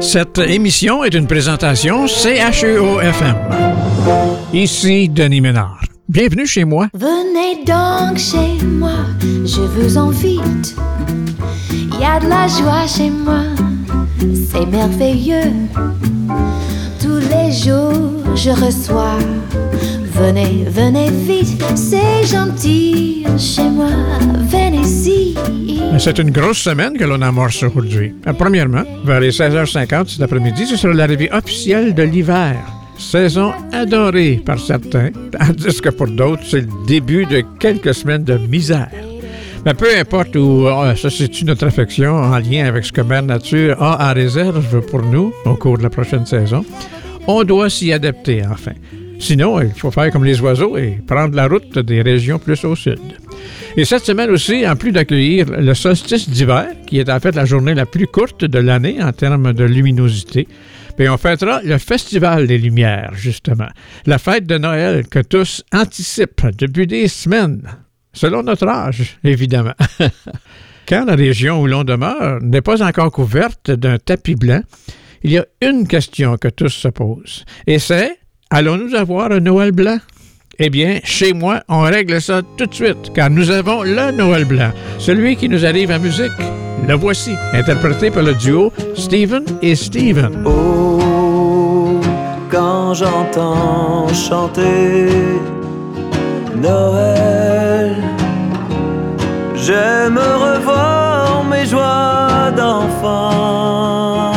Cette émission est une présentation CHEO-FM. Ici Denis Ménard. Bienvenue chez moi. Venez donc chez moi, je vous invite. Il y a de la joie chez moi, c'est merveilleux. Tous les jours, je reçois. Venez, venez vite, c'est gentil chez moi, venez-y. C'est une grosse semaine que l'on amorce aujourd'hui. Euh, Premièrement, vers les 16h50 cet après-midi, ce sera l'arrivée officielle de l'hiver. Saison adorée par certains, tandis que pour d'autres, c'est le début de quelques semaines de misère. Mais peu importe où euh, se situe notre affection en lien avec ce que Mère Nature a en réserve pour nous au cours de la prochaine saison, on doit s'y adapter enfin. Sinon, il faut faire comme les oiseaux et prendre la route des régions plus au sud. Et cette semaine aussi, en plus d'accueillir le solstice d'hiver, qui est en fait la journée la plus courte de l'année en termes de luminosité, puis on fêtera le Festival des Lumières, justement. La fête de Noël que tous anticipent depuis des semaines, selon notre âge, évidemment. Quand la région où l'on demeure n'est pas encore couverte d'un tapis blanc, il y a une question que tous se posent, et c'est allons-nous avoir un Noël blanc? Eh bien, chez moi, on règle ça tout de suite, car nous avons le Noël blanc, celui qui nous arrive en musique. Le voici, interprété par le duo Steven et Steven. Oh, quand j'entends chanter Noël, je me revois mes joies d'enfant.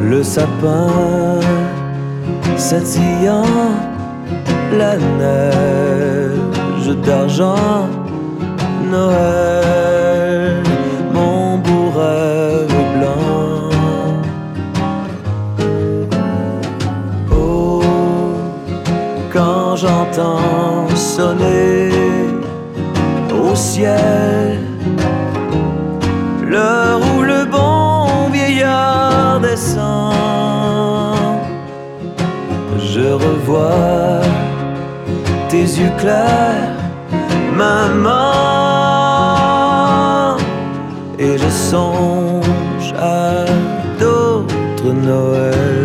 Le sapin scintillant, la neige d'argent, Noël, mon beau rêve blanc. Oh, quand j'entends sonner au ciel je revois. Tes yeux clairs, maman, et je songe à d'autres Noël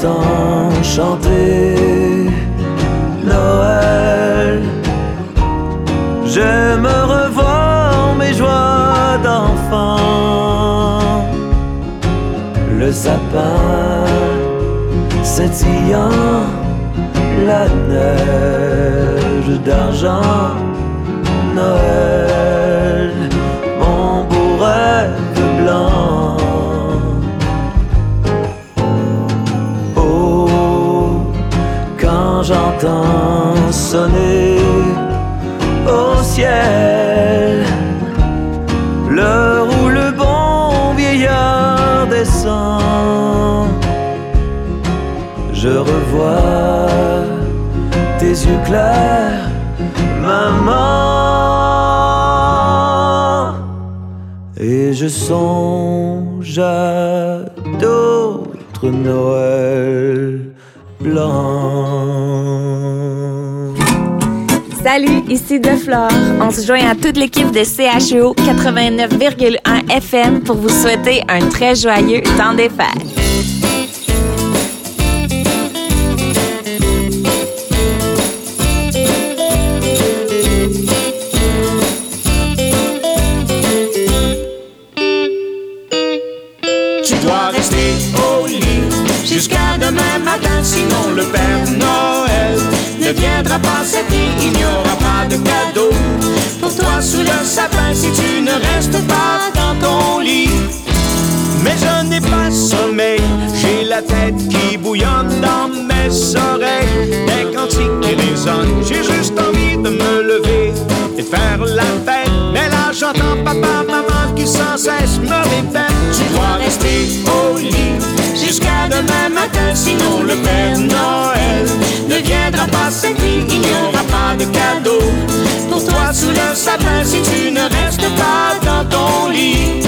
quand j'entends chanter Noël, je me revois mes joies d'enfant. Le sapin scintillant, la neige d'argent, Noël, j'entends sonner au ciel. L'heure où le bon vieillard descend, je revois tes yeux clairs, maman, et je songe à d'autres Noël blancs. Salut, ici De Flore. On se joint à toute l'équipe de CHEO 89,1 FM pour vous souhaiter un très joyeux temps des fêtes. Tu dois rester au lit jusqu'à demain matin, sinon le Père ne viendra pas cette nuit, il n'y aura pas de cadeau pour toi sous le sapin si tu ne restes pas dans ton lit. Mais je n'ai pas sommeil, j'ai la tête qui bouillonne dans mes oreilles. Des cantiques qui résonnent, j'ai juste envie de me lever et faire la fête. Mais là j'entends papa, maman qui sans cesse me répète, tu dois rester Pour toi sous le sapin si tu ne restes pas dans ton lit.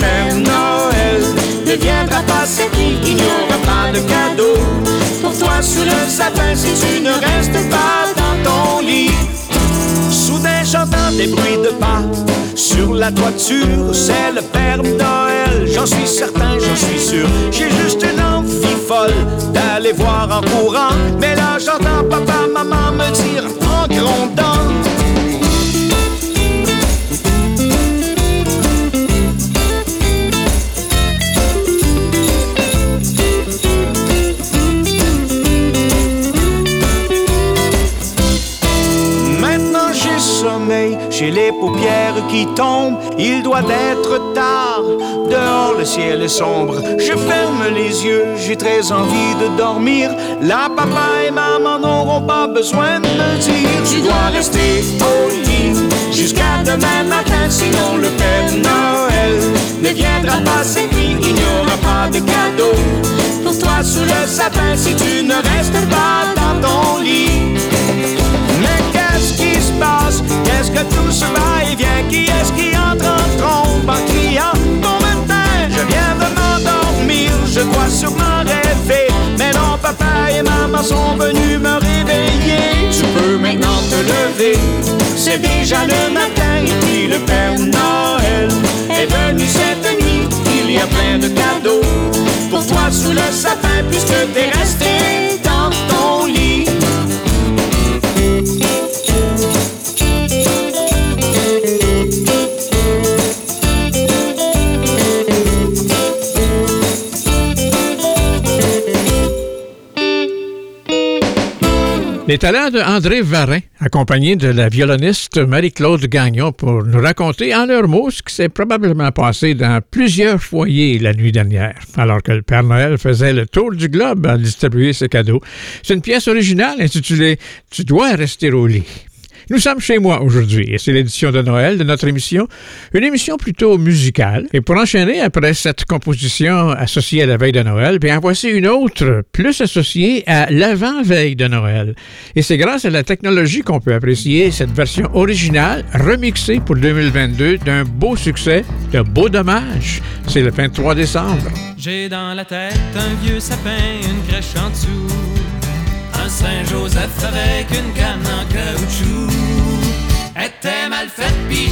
Père Noël ne viendra pas cette nuit. Il n'y aura pas de cadeau pour toi sous le sapin si tu ne restes pas dans ton lit. Soudain j'entends des bruits de pas sur la toiture, c'est le Père Noël, j'en suis certain, j'en suis sûr. J'ai juste une envie folle d'aller voir en courant, mais là j'entends papa, maman me dire en grondant. Paupières qui tombent, il doit être tard, dehors le ciel est sombre, je ferme les yeux, j'ai très envie de dormir, là papa et maman n'auront pas besoin de me dire, tu dois rester au lit jusqu'à demain matin, sinon le Père Noël ne viendra pas nuit, il n'y aura pas de cadeau pour toi sous le sapin si tu ne restes pas va-et-vient? Qui est-ce qui entre en trompe? En criant Bon matin, je viens de m'endormir, je dois sûrement rêver. Mais non, papa et maman sont venus me réveiller. Tu peux maintenant te lever, c'est déjà le matin. Et puis le Père Noël est venu cette nuit. Il y a plein de cadeaux pour toi sous le sapin, puisque t'es resté Les de André Varin, accompagné de la violoniste Marie-Claude Gagnon, pour nous raconter en leurs mots ce qui s'est probablement passé dans plusieurs foyers la nuit dernière, alors que le Père Noël faisait le tour du globe à distribuer ses cadeaux. C'est une pièce originale intitulée Tu dois rester au lit. Nous sommes chez moi aujourd'hui et c'est l'édition de Noël de notre émission, une émission plutôt musicale. Et pour enchaîner après cette composition associée à la veille de Noël, bien voici une autre plus associée à l'avant-veille de Noël. Et c'est grâce à la technologie qu'on peut apprécier cette version originale remixée pour 2022 d'un beau succès, de beau dommage. C'est le 23 décembre. J'ai dans la tête un vieux sapin, une crèche en dessous. Un Saint-Joseph avec une canne en caoutchouc.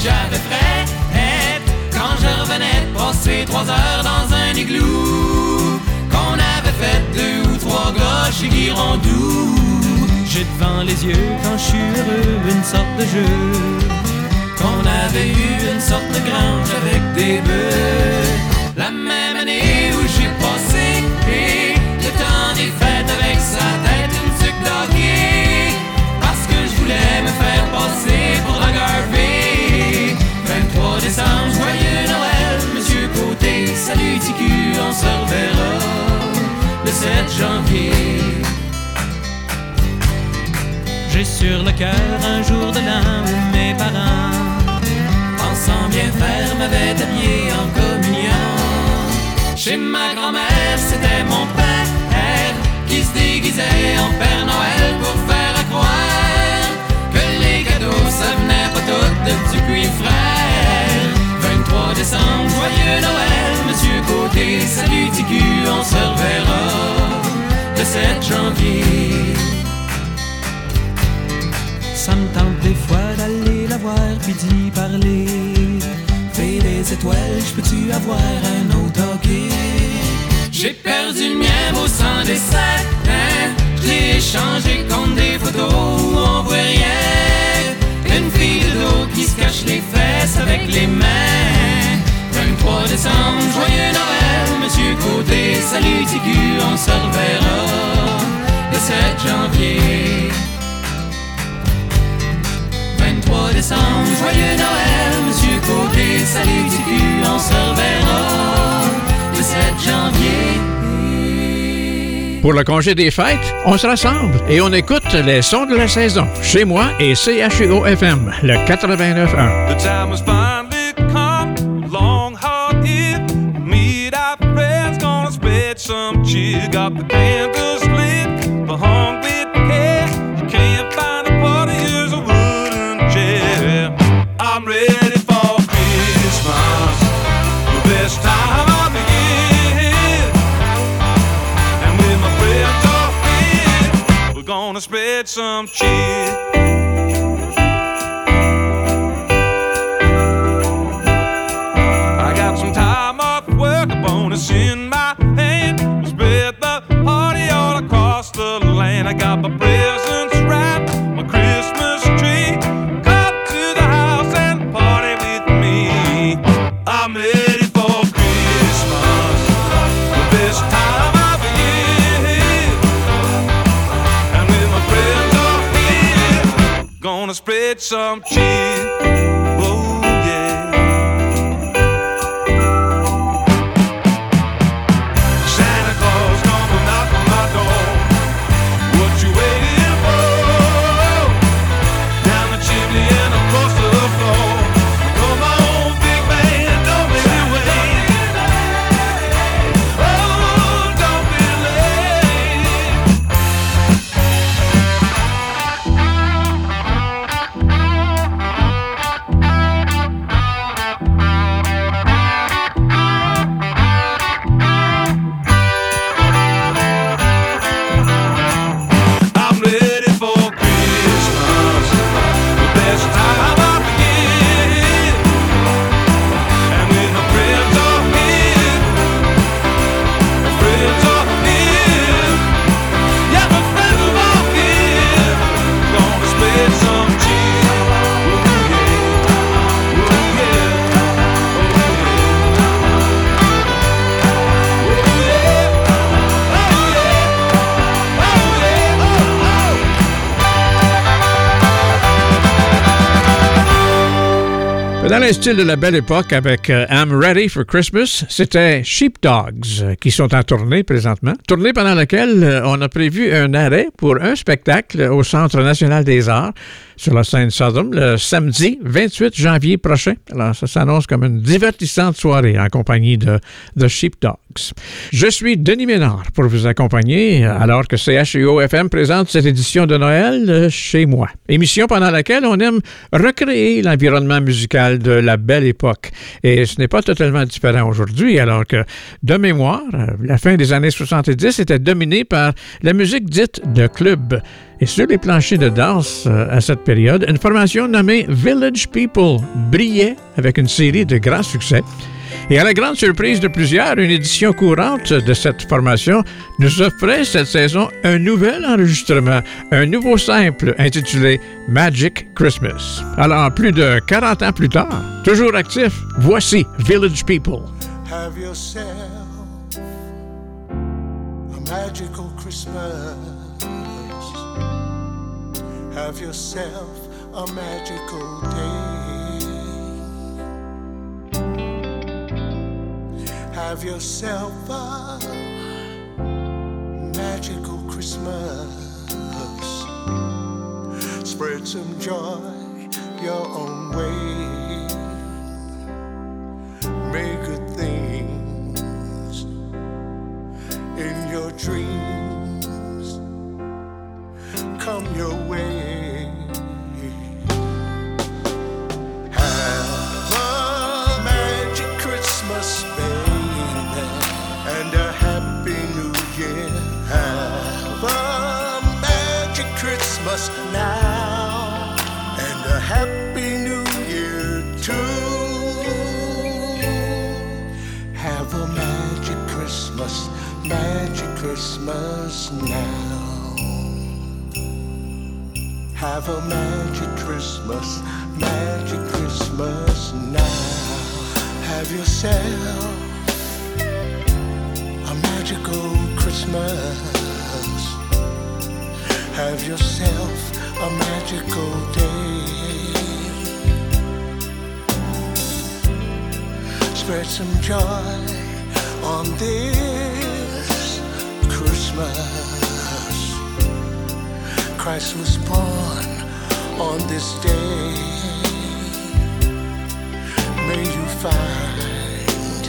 J'avais frais. Quand je revenais passer trois heures dans un igloo. Qu'on avait fait deux ou trois gars chez Guirondou. J'ai devant les yeux quand je suis heureux une sorte de jeu. Qu'on avait eu une sorte de grange avec des bœufs. J'ai sur le cœur un jour de où mes parents, pensant bien faire, m'avaient habillé en communion. Chez ma grand-mère, c'était mon père qui se déguisait en Père Noël pour faire à croire que les cadeaux, ça venait pas tout de Dupuis frère. 23 décembre, joyeux Noël, Monsieur Côté, salut TQ, on se reverra 7 janvier. Ça me tente des fois d'aller la voir puis d'y parler. Fais des étoiles, je peux-tu avoir un autre hockey? J'ai perdu le mien au sang des sept, hein? Je l'ai échangé contre des photos où on voit rien. Une fille de dos qui se cache les fesses avec les mains. 23 décembre, joyeux Noël, Monsieur Côté, salut Tigu, on se reverra le 7 janvier. 23 décembre, joyeux Noël, Monsieur Côté, salut Tigu, on se reverra le 7 janvier. Pour le congé des fêtes, on se rassemble et on écoute les sons de la saison chez moi et CHUO-FM, le 89.1. Got the candles lit, the hung with care. You can't find a party, here's a wooden chair. I'm ready for Christmas, the best time gonna spread some cheer. some cheese. Style de la belle époque avec euh, I'm Ready for Christmas, c'était Sheepdogs euh, qui sont en tournée présentement. Tournée pendant laquelle euh, on a prévu un arrêt pour un spectacle au Centre national des arts sur la scène Southern le samedi 28 janvier prochain. Alors ça s'annonce comme une divertissante soirée en compagnie de The Sheepdogs. Je suis Denis Ménard pour vous accompagner euh, alors que CHUO FM présente cette édition de Noël chez moi. Émission pendant laquelle on aime recréer l'environnement musical de la belle époque. Et ce n'est pas totalement différent aujourd'hui, alors que, de mémoire, la fin des années 70 était dominée par la musique dite de club. Et sur les planchers de danse euh, à cette période, une formation nommée Village People brillait avec une série de grands succès. Et à la grande surprise de plusieurs, une édition courante de cette formation nous offrait cette saison un nouvel enregistrement, un nouveau simple intitulé Magic Christmas. Alors, plus de 40 ans plus tard, toujours actif, voici Village People. Have yourself a magical Christmas. Have yourself a magical day. Have yourself a magical Christmas. Spread some joy your own way. Make good things in your dreams come your way. Christmas now. Have a magic Christmas, magic Christmas now. Have yourself a magical Christmas. Have yourself a magical day. Spread some joy on this. Christ was born on this day. May you find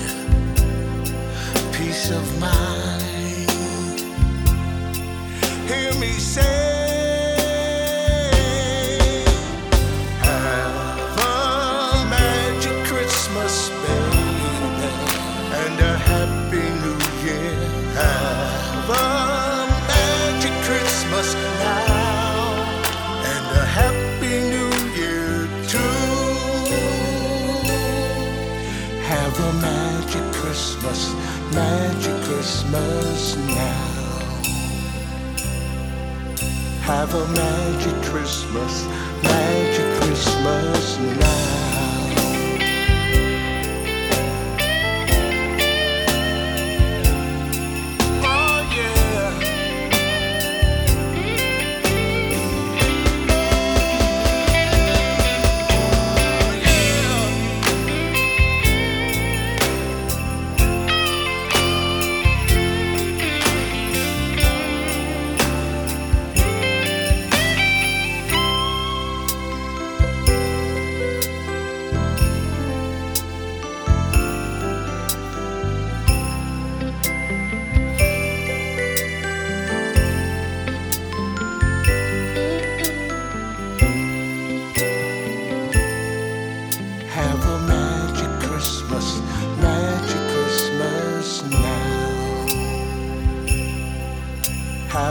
peace of mind. Hear me say. Christmas, magic Christmas now. Have a magic Christmas, magic Christmas now.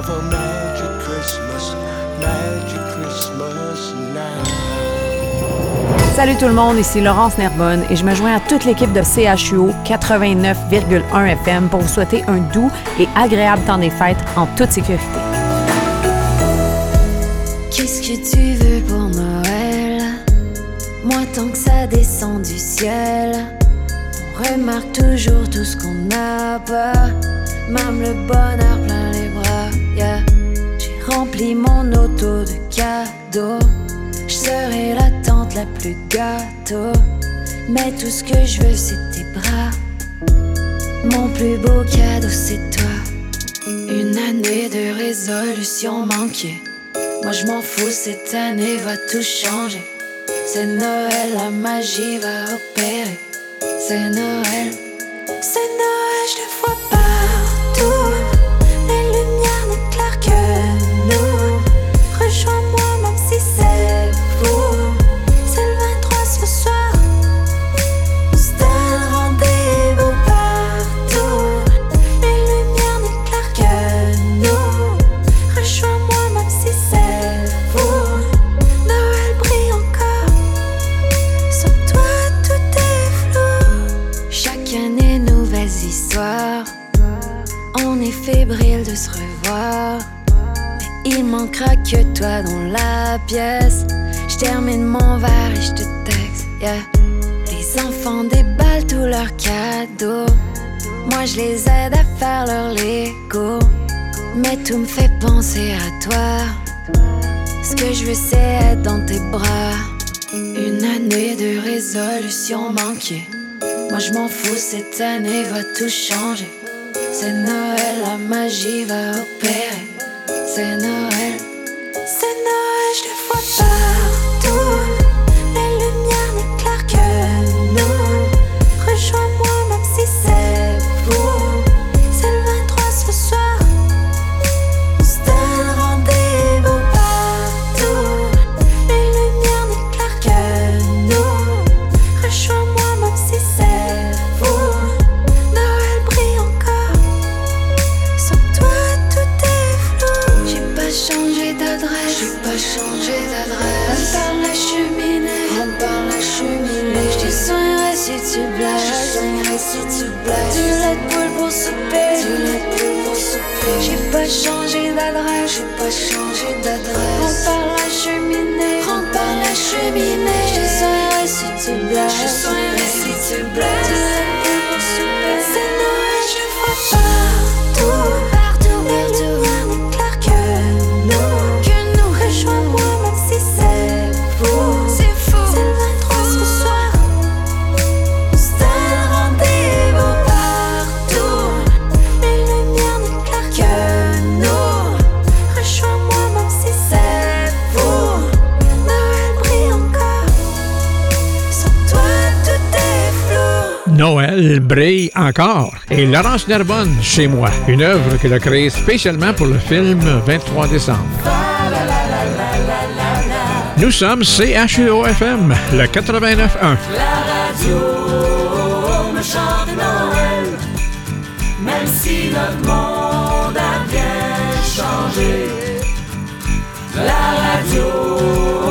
A magic Christmas, magic Christmas now. Salut tout le monde, ici Laurence Nerbonne et je me joins à toute l'équipe de CHUO 89,1 FM pour vous souhaiter un doux et agréable temps des fêtes en toute sécurité. Qu'est-ce que tu veux pour Noël? Moi tant que ça descend du ciel On remarque toujours tout ce qu'on n'a pas Même le bonheur plein. J'ai rempli mon auto de cadeaux. Je serai la tante la plus gâteau. Mais tout ce que je veux c'est tes bras. Mon plus beau cadeau c'est toi. Une année de résolution manquée. Moi je m'en fous, cette année va tout changer. C'est Noël, la magie va opérer. C'est Noël, c'est Noël, que toi dans la pièce. Je termine mon verre et je te texte. Les enfants déballent tous leurs cadeaux. Moi je les aide à faire leur Lego. Mais tout me fait penser à toi. Ce que je veux, c'est être dans tes bras. Une année de résolution manquée. Moi, je m'en fous, cette année va tout changer. C'est Noël, la magie va opérer. C'est Noël, elle brille encore. Et Laurence Narbonne, Chez moi, une œuvre qu'elle a créée spécialement pour le film 23 décembre. Nous sommes CHEO-FM, le 89.1. La radio me chante Noël, même si notre monde a bien changé. La radio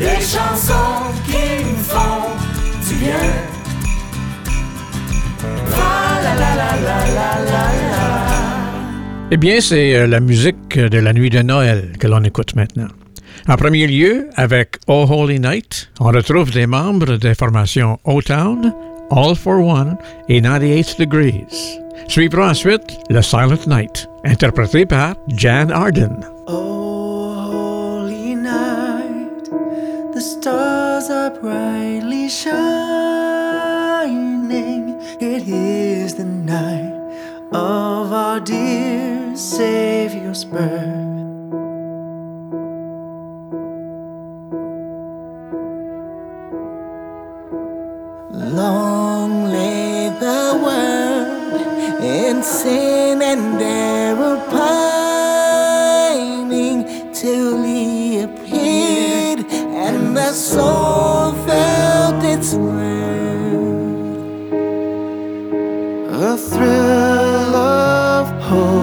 des chansons qui me font du bien. La la la la la la la la. Eh bien, c'est euh, la musique de la nuit de Noël que l'on écoute maintenant. En premier lieu, avec Oh Holy Night, on retrouve des membres des formations O-Town, All for One et 98 Degrees. Suivra ensuite le Silent Night, interprété par Jan Arden. Oh, the stars are brightly shining. It is the night of our dear Savior's birth. Long lay the world in sin and error the soul felt its worth. A thrill of hope,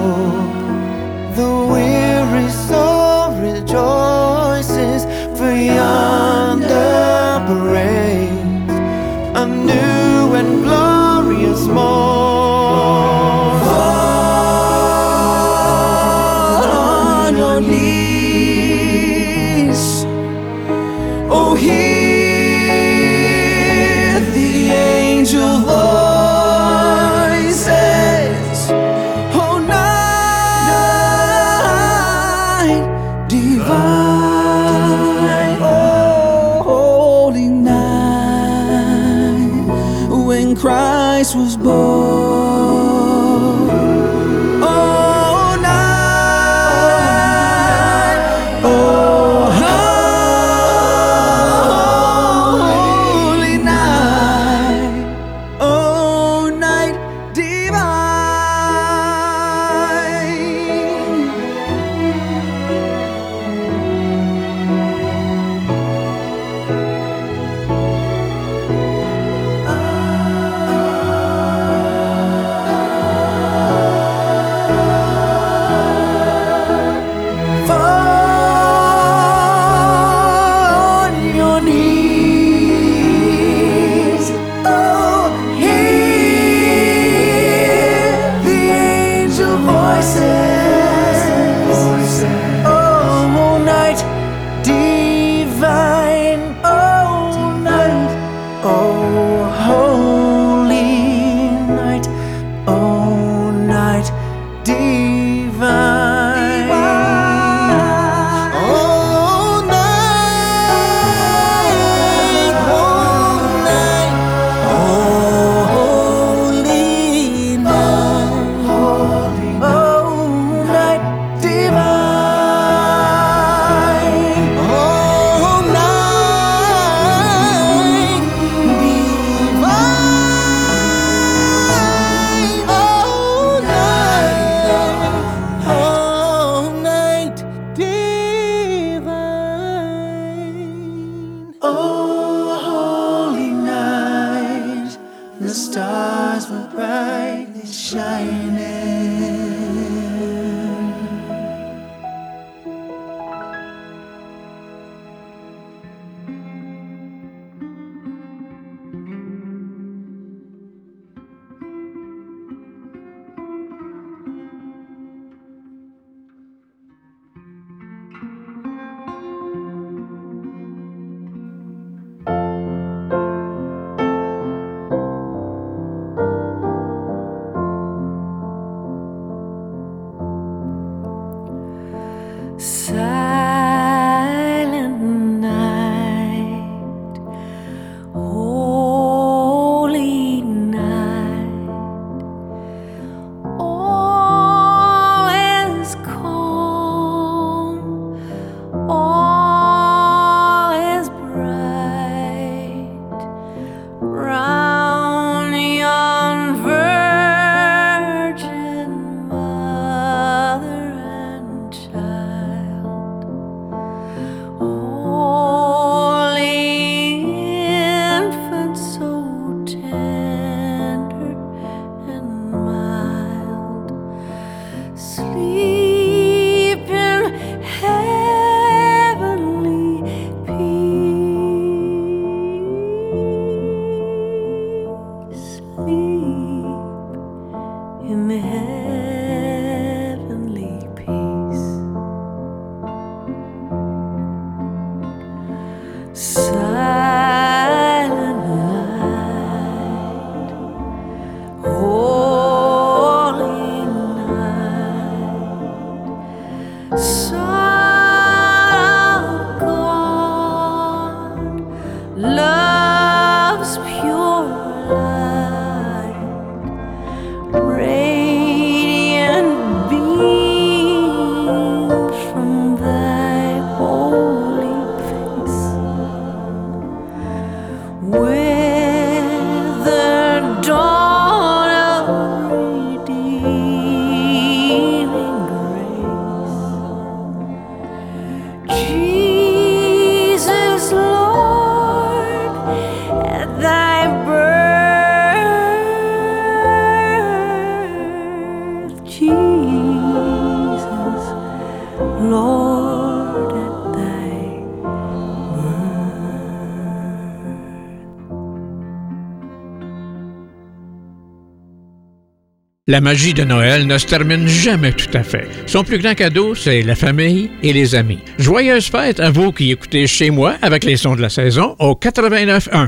La magie de Noël ne se termine jamais tout à fait. Son plus grand cadeau, c'est la famille et les amis. Joyeuses fêtes à vous qui écoutez chez moi avec les sons de la saison au 89.1.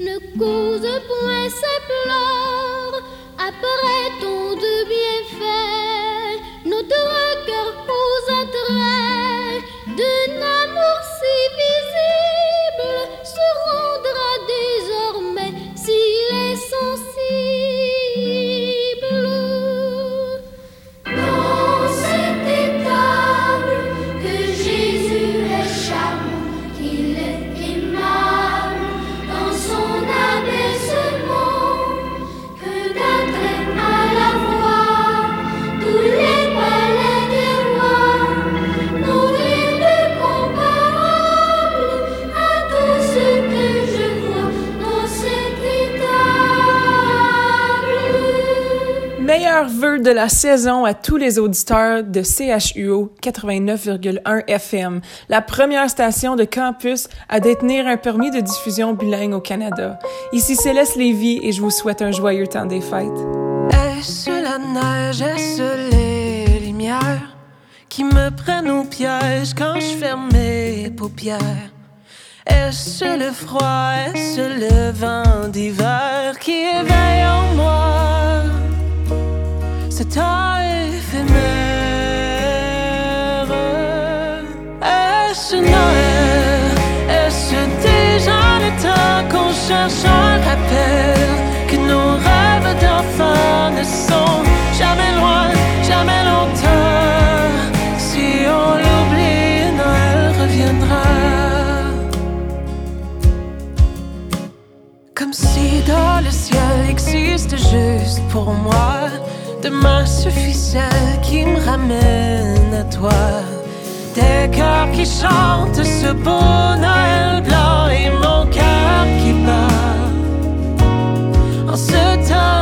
ne cause point ses la saison à tous les auditeurs de CHUO 89,1 FM, la première station de campus à détenir un permis de diffusion bilingue au Canada. Ici Céleste Lévy et je vous souhaite un joyeux temps des fêtes. Est-ce la neige, est-ce les lumières qui me prennent au piège quand je ferme mes paupières? Est-ce le froid, est-ce le vent d'hiver qui éveille en moi? Ce temps éphémère? Est-ce Noël? Est-ce déjà le temps qu'on cherche un rappel? Que nos rêves d'enfants ne sont jamais loin, jamais longtemps? Si on l'oublie, Noël reviendra. Comme si dans le ciel existe juste pour moi de Demain suffisait qui me ramène à toi. Tes cœurs qui chantent ce beau Noël blanc et mon cœur qui bat en ce temps.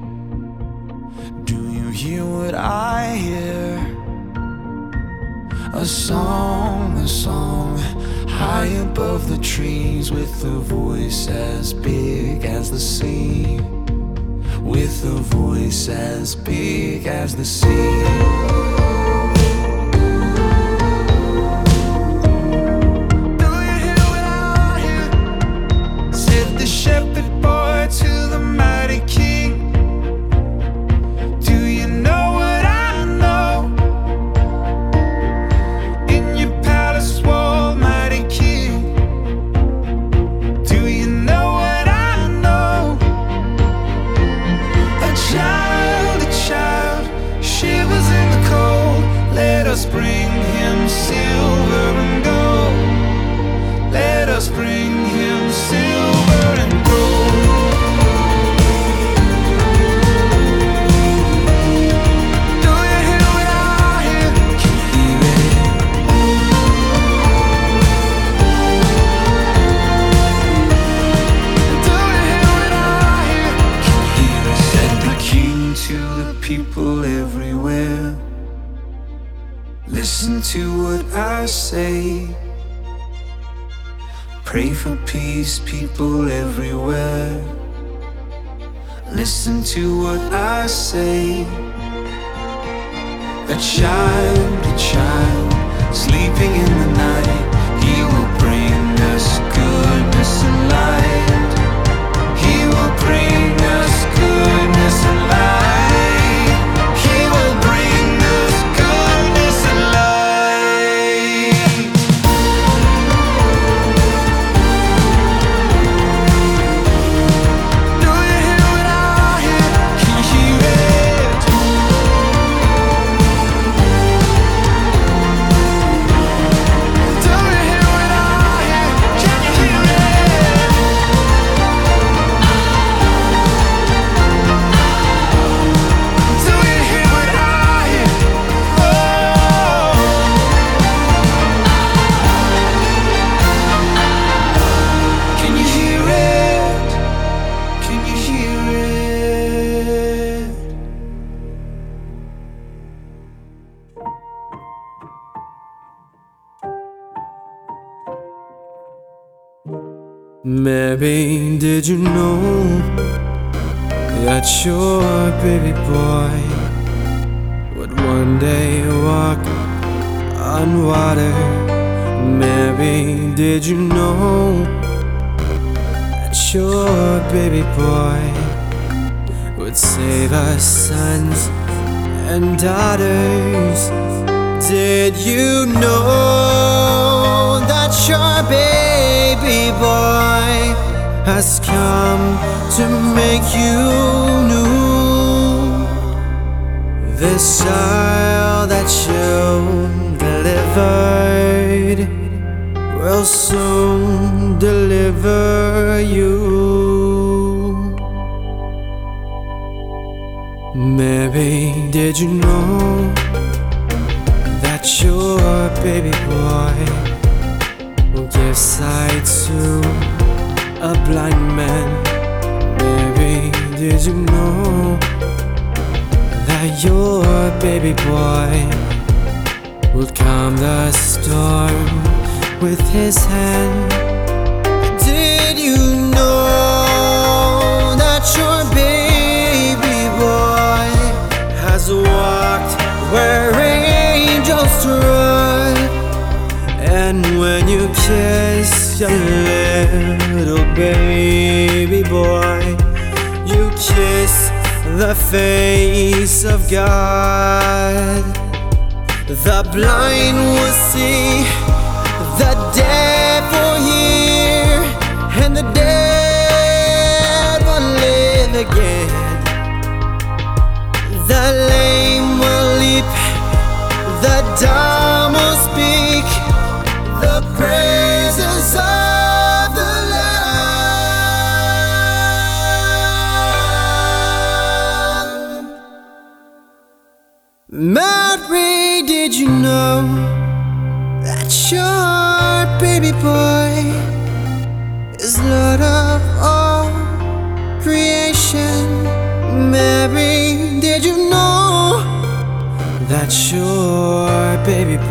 Do you hear what I hear? A song, a song, high above the trees, with a voice as big as the sea with a voice as big as the sea. spring Listen to what I say. A child, a child, sleeping in the night. He will Maybe did you know that your baby boy would one day walk on water? Maybe did you know that your baby boy would save us sons and daughters. Did you know that your baby boy has come to make you new? This child that you delivered will soon deliver you. Mary, did you know that your baby boy will give to a blind man? Mary, did you know that your baby boy will calm the storm with his hand? Did you know that your baby boy has walked where And when you kiss your little baby boy, you kiss the face of God. The blind will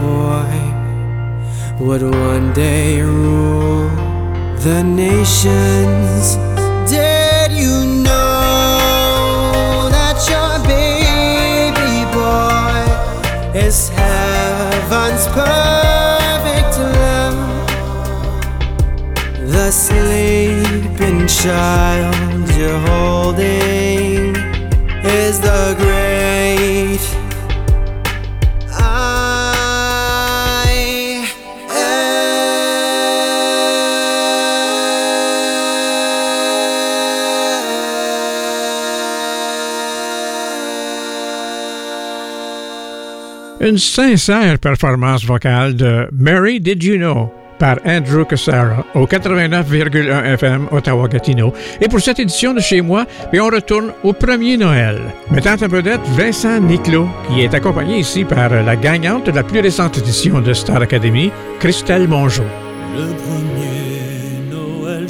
boy would one day rule the nations? Did you know that your baby boy is heaven's perfect lamb? The sleeping child you're holding Une sincère performance vocale de Mary Did You Know par Andrew Cassara au 89,1 FM Ottawa-Gatineau. Et pour cette édition de Chez moi, on retourne au premier Noël. Mettant en vedette Vincent Niclot, qui est accompagné ici par la gagnante de la plus récente édition de Star Academy, Christelle Mongeau. Le premier Noël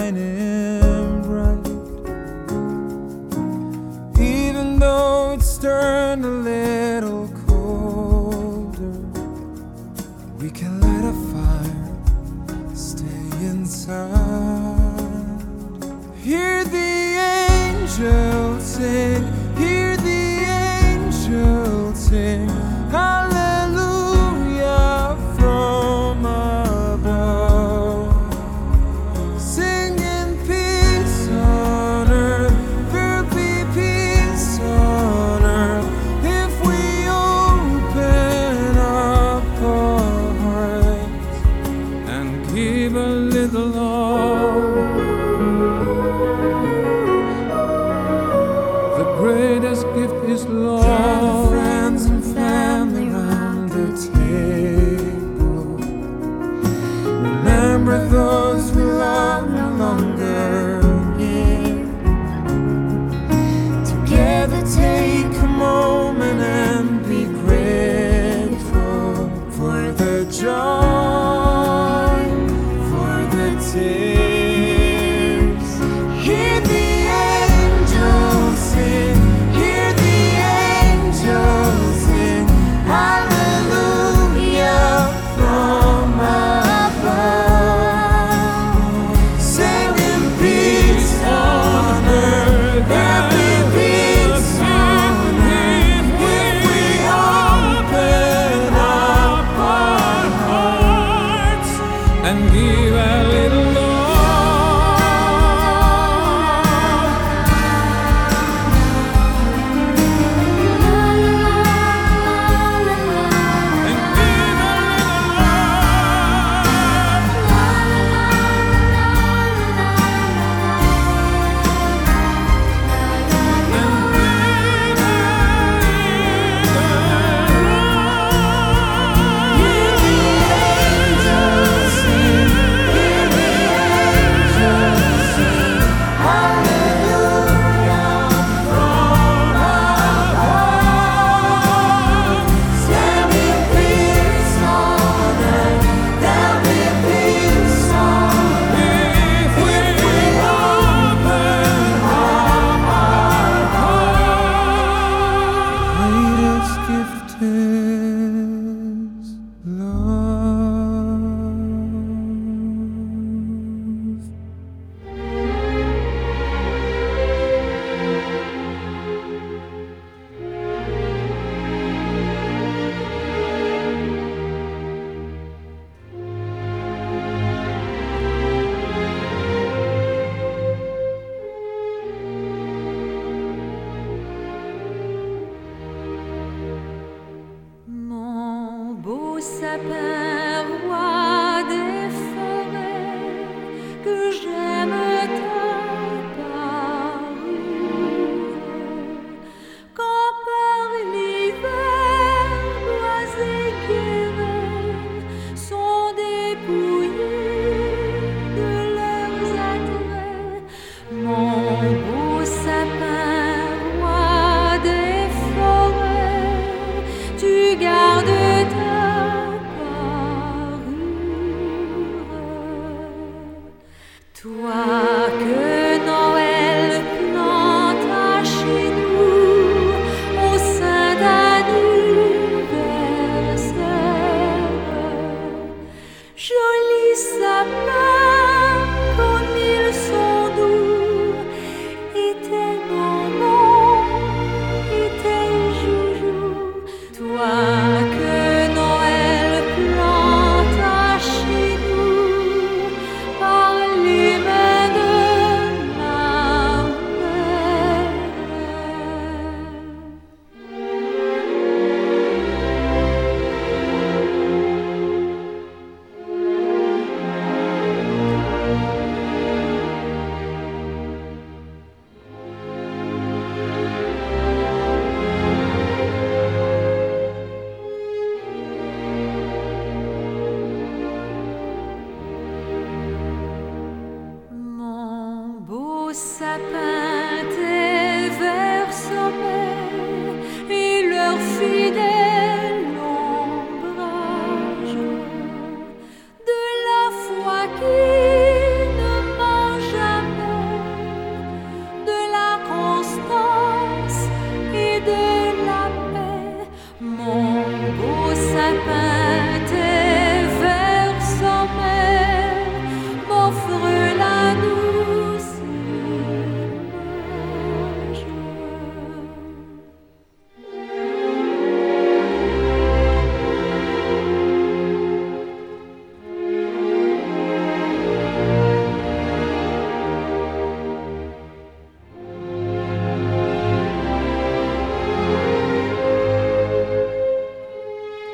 shining bright. Even though it's turned a little my little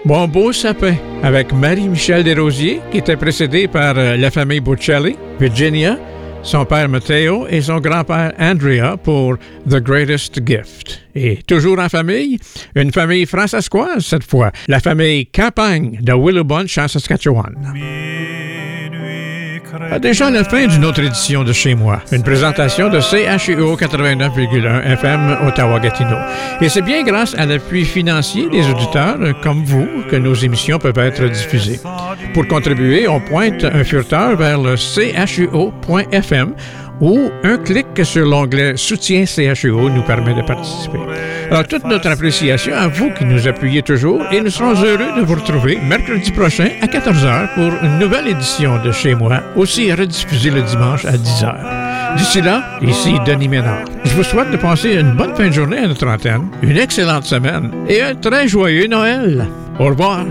Mon beau sapin avec Marie-Michel Desrosiers, qui était précédée par euh, la famille Bocelli, Virginia, son père Matteo et son grand-père Andrea pour The Greatest Gift. Et toujours en famille, une famille francescoise cette fois, la famille Campagne de Willowbunch en Saskatchewan. À déjà la fin d'une autre édition de Chez moi, une présentation de CHUO 89,1 FM Ottawa-Gatineau. Et c'est bien grâce à l'appui financier des auditeurs comme vous que nos émissions peuvent être diffusées. Pour contribuer, on pointe un furteur vers le chuo.fm ou un clic sur l'onglet Soutien CHUO nous permet de participer. Alors, toute notre appréciation à vous qui nous appuyez toujours et nous serons heureux de vous retrouver mercredi prochain à 14h pour une nouvelle édition de Chez moi, aussi rediffusée le dimanche à 10h. D'ici là, ici Denis Ménard. Je vous souhaite de passer une bonne fin de journée à notre antenne, une excellente semaine et un très joyeux Noël. Au revoir.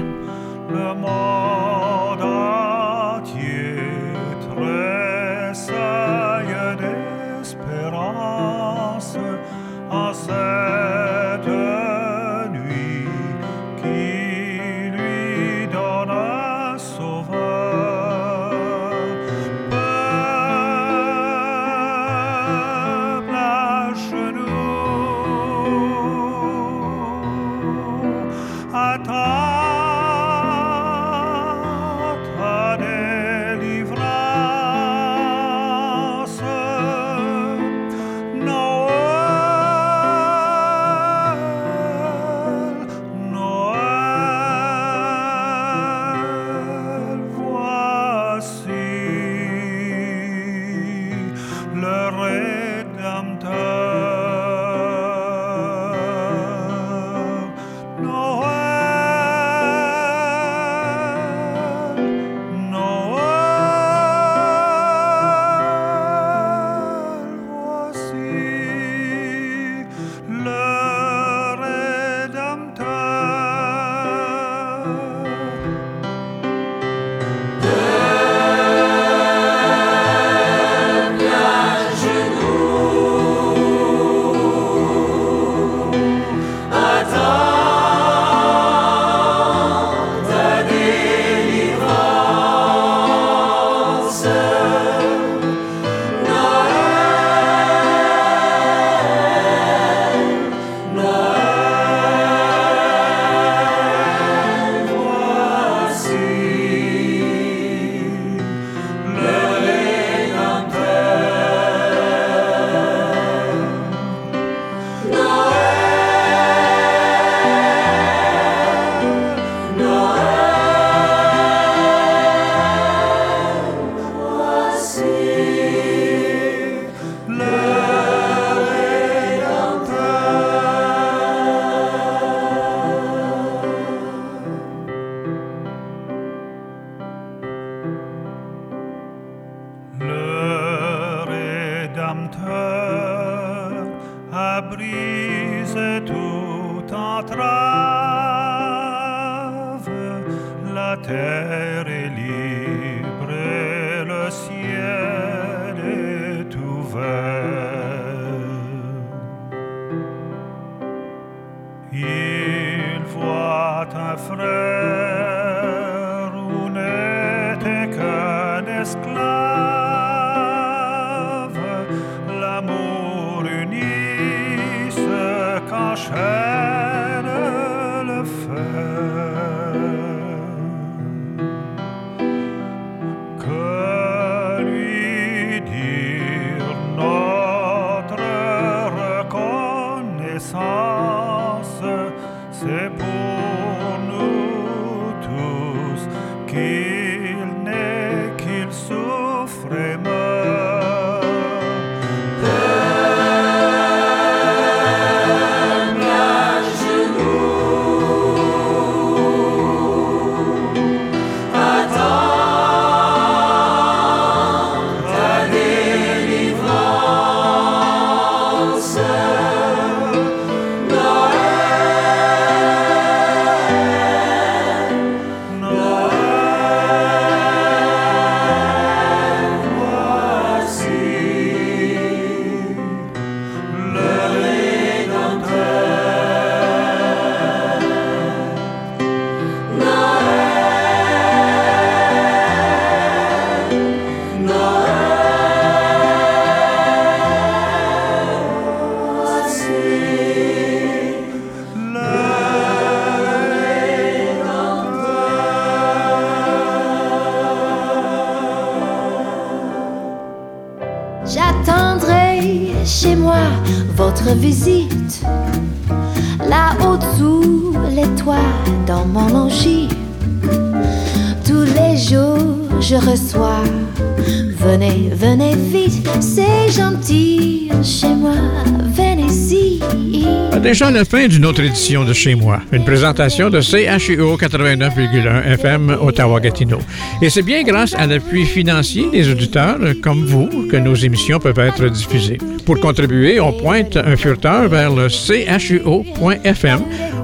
La fin d'une autre édition de Chez moi, une présentation de CHUO 89,1 FM Ottawa-Gatineau. Et c'est bien grâce à l'appui financier des auditeurs comme vous que nos émissions peuvent être diffusées. Pour contribuer, on pointe un furteur vers le chuo.fm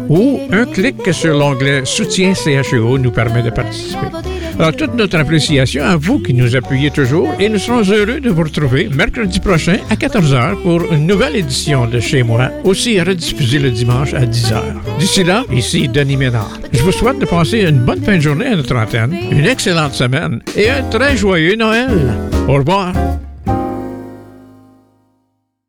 ou un clic sur l'onglet Soutien CHUO nous permet de participer. Alors, toute notre appréciation à vous qui nous appuyez toujours et nous serons heureux de vous retrouver mercredi prochain à 14h pour une nouvelle édition de Chez moi, aussi rediffusée le dimanche à 10h. D'ici là, ici Denis Ménard. Je vous souhaite de passer une bonne fin de journée à notre antenne, une excellente semaine et un très joyeux Noël. Au revoir.